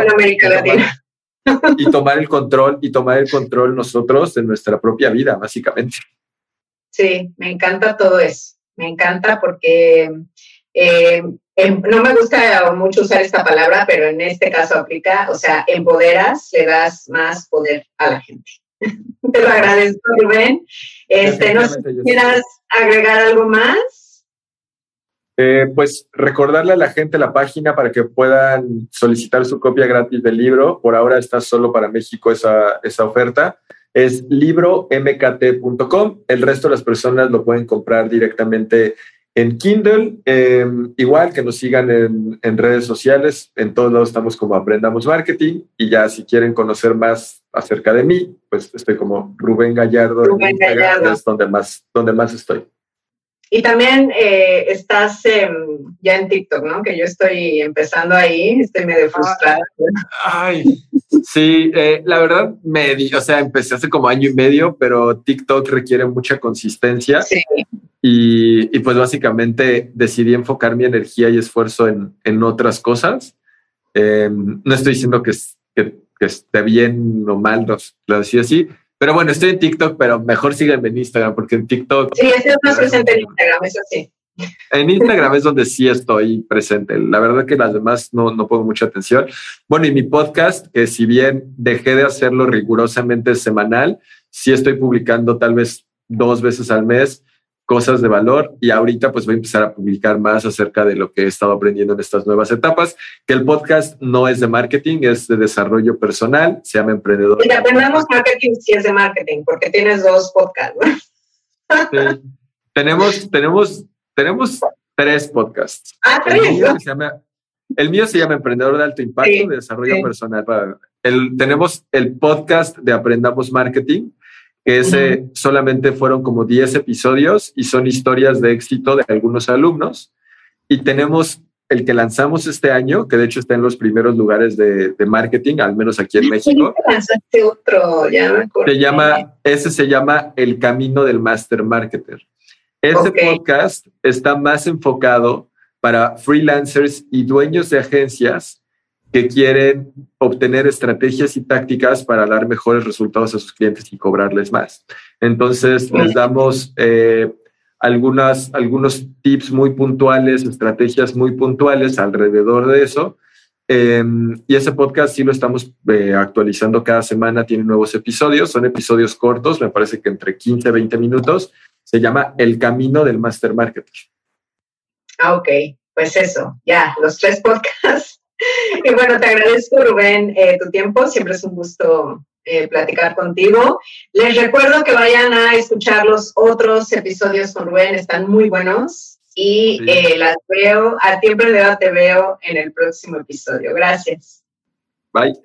y tomar el control y tomar el control nosotros de nuestra propia vida, básicamente. Sí, me encanta todo eso. Me encanta porque eh, em, no me gusta mucho usar esta palabra, pero en este caso aplica, o sea, empoderas, le das más poder a la gente. Te lo agradezco, Rubén. Este, ¿No quieras agregar algo más? Eh, pues recordarle a la gente la página para que puedan solicitar su copia gratis del libro. Por ahora está solo para México esa, esa oferta. Es libromkt.com. El resto de las personas lo pueden comprar directamente en Kindle. Em, igual que nos sigan en, en, redes sociales. En todos lados estamos como Aprendamos Marketing. Y ya si quieren conocer más acerca de mí, pues estoy como Rubén Gallardo. Rubén Gallardo. Es donde más, donde más estoy. Y también eh, estás ya en TikTok, ¿no? Que yo estoy empezando ahí, estoy medio frustrada. Ay, sí, eh, la verdad, me, o sea, empecé hace como año y medio, pero TikTok requiere mucha consistencia. Sí. Y, y pues básicamente decidí enfocar mi energía y esfuerzo en, en otras cosas. Em, no estoy diciendo que, que, que, esté bien o mal, lo decía así, pero bueno, estoy en TikTok, pero mejor síganme en Instagram, porque en TikTok. Sí, es más presente en Instagram, eso sí. En Instagram es donde sí estoy presente. La verdad que las demás no, no pongo mucha atención. Bueno, y mi podcast, que si bien dejé de hacerlo rigurosamente semanal, sí estoy publicando tal vez dos veces al mes cosas de valor y ahorita pues voy a empezar a publicar más acerca de lo que he estado aprendiendo en estas nuevas etapas, que el podcast no es de marketing, es de desarrollo personal, se llama Emprendedor. Y aprendamos marketing si es de marketing, porque tienes dos podcasts. Tenemos, tenemos, tenemos tres podcasts. Ah, tres. El mío, se llama, el mío se llama Emprendedor de Alto Impacto, de Desarrollo Personal. El, tenemos el podcast de Aprendamos Marketing, que ese solamente fueron como 10 episodios y son historias de éxito de algunos alumnos. Y tenemos el que lanzamos este año, que de hecho está en los primeros lugares de, marketing, al menos aquí en México. Lanzaste otro, ya Se llama, ese se llama El Camino del Master Marketer. Ese podcast está más enfocado para freelancers y dueños de agencias que quieren obtener estrategias y tácticas para dar mejores resultados a sus clientes y cobrarles más. Entonces, les damos eh, algunas, algunos tips muy puntuales, estrategias muy puntuales alrededor de eso. Em, y ese podcast sí lo estamos eh, actualizando cada semana, tiene nuevos episodios, son episodios cortos, me parece que entre 15 y 20 minutos. Se llama El Camino del Master Marketer. Ah, ok, pues eso, ya, los tres podcasts y bueno, te agradezco, Rubén, eh, tu tiempo. Siempre es un gusto eh, platicar contigo. Les recuerdo que vayan a escuchar los otros episodios con Rubén, están muy buenos. Y eh, las veo, a tiempo de te veo en el próximo episodio. Gracias. Bye.